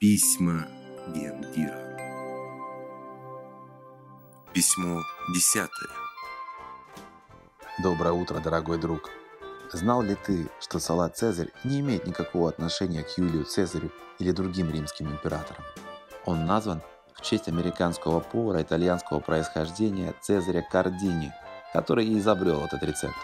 Письма Гендира. Письмо десятое. Доброе утро, дорогой друг. Знал ли ты, что салат Цезарь не имеет никакого отношения к Юлию Цезарю или другим римским императорам? Он назван в честь американского повара итальянского происхождения Цезаря Кардини, который и изобрел этот рецепт.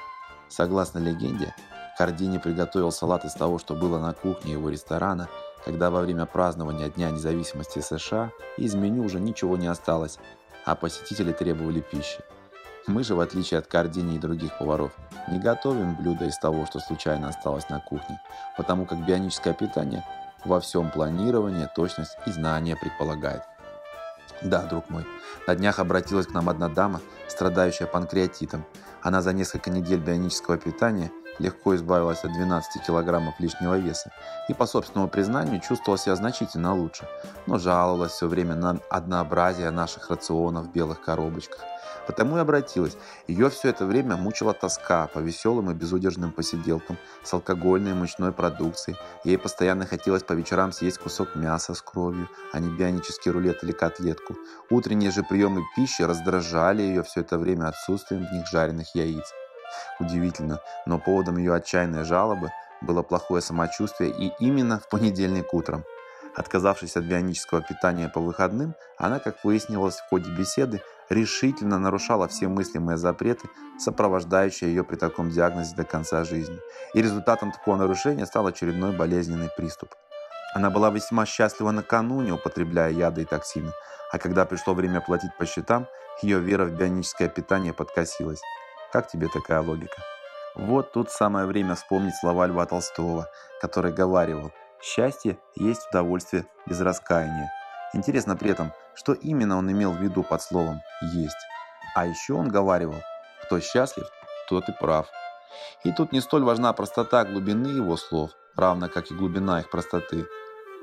Согласно легенде, Кардини приготовил салат из того, что было на кухне его ресторана, когда во время празднования Дня независимости США из меню уже ничего не осталось, а посетители требовали пищи. Мы же, в отличие от Кардини и других поваров, не готовим блюда из того, что случайно осталось на кухне, потому как бионическое питание во всем планировании, точность и знание предполагает. Да, друг мой, на днях обратилась к нам одна дама, страдающая панкреатитом. Она за несколько недель бионического питания легко избавилась от 12 килограммов лишнего веса и, по собственному признанию, чувствовала себя значительно лучше, но жаловалась все время на однообразие наших рационов в белых коробочках, Потому и обратилась. Ее все это время мучила тоска по веселым и безудержным посиделкам с алкогольной и мучной продукцией. Ей постоянно хотелось по вечерам съесть кусок мяса с кровью, а не бионический рулет или котлетку. Утренние же приемы пищи раздражали ее все это время отсутствием в них жареных яиц. Удивительно, но поводом ее отчаянной жалобы было плохое самочувствие и именно в понедельник утром. Отказавшись от бионического питания по выходным, она, как выяснилось в ходе беседы, решительно нарушала все мыслимые запреты, сопровождающие ее при таком диагнозе до конца жизни. И результатом такого нарушения стал очередной болезненный приступ. Она была весьма счастлива накануне, употребляя яды и токсины, а когда пришло время платить по счетам, ее вера в бионическое питание подкосилась. Как тебе такая логика? Вот тут самое время вспомнить слова Льва Толстого, который говаривал «Счастье есть удовольствие без раскаяния». Интересно при этом, что именно он имел в виду под словом «есть». А еще он говаривал, кто счастлив, тот и прав. И тут не столь важна простота глубины его слов, равно как и глубина их простоты.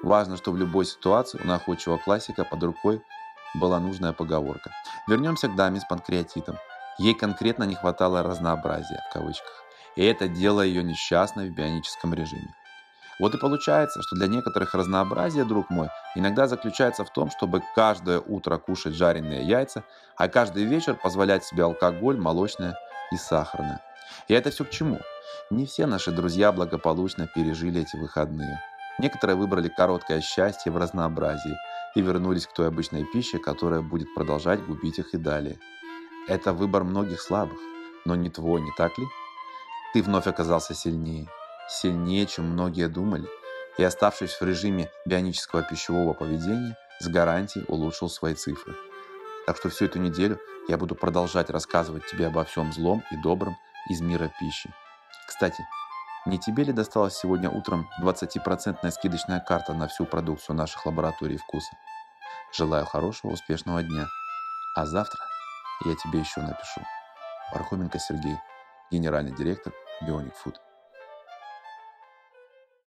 Важно, что в любой ситуации у находчивого классика под рукой была нужная поговорка. Вернемся к даме с панкреатитом. Ей конкретно не хватало разнообразия, в кавычках. И это делало ее несчастной в бионическом режиме. Вот и получается, что для некоторых разнообразие, друг мой, иногда заключается в том, чтобы каждое утро кушать жареные яйца, а каждый вечер позволять себе алкоголь, молочное и сахарное. И это все к чему? Не все наши друзья благополучно пережили эти выходные. Некоторые выбрали короткое счастье в разнообразии и вернулись к той обычной пище, которая будет продолжать губить их и далее. Это выбор многих слабых, но не твой, не так ли? Ты вновь оказался сильнее – сильнее, чем многие думали, и оставшись в режиме бионического пищевого поведения, с гарантией улучшил свои цифры. Так что всю эту неделю я буду продолжать рассказывать тебе обо всем злом и добром из мира пищи. Кстати, не тебе ли досталась сегодня утром 20% скидочная карта на всю продукцию наших лабораторий вкуса? Желаю хорошего, успешного дня. А завтра я тебе еще напишу. Пархоменко Сергей, генеральный директор Bionic Food.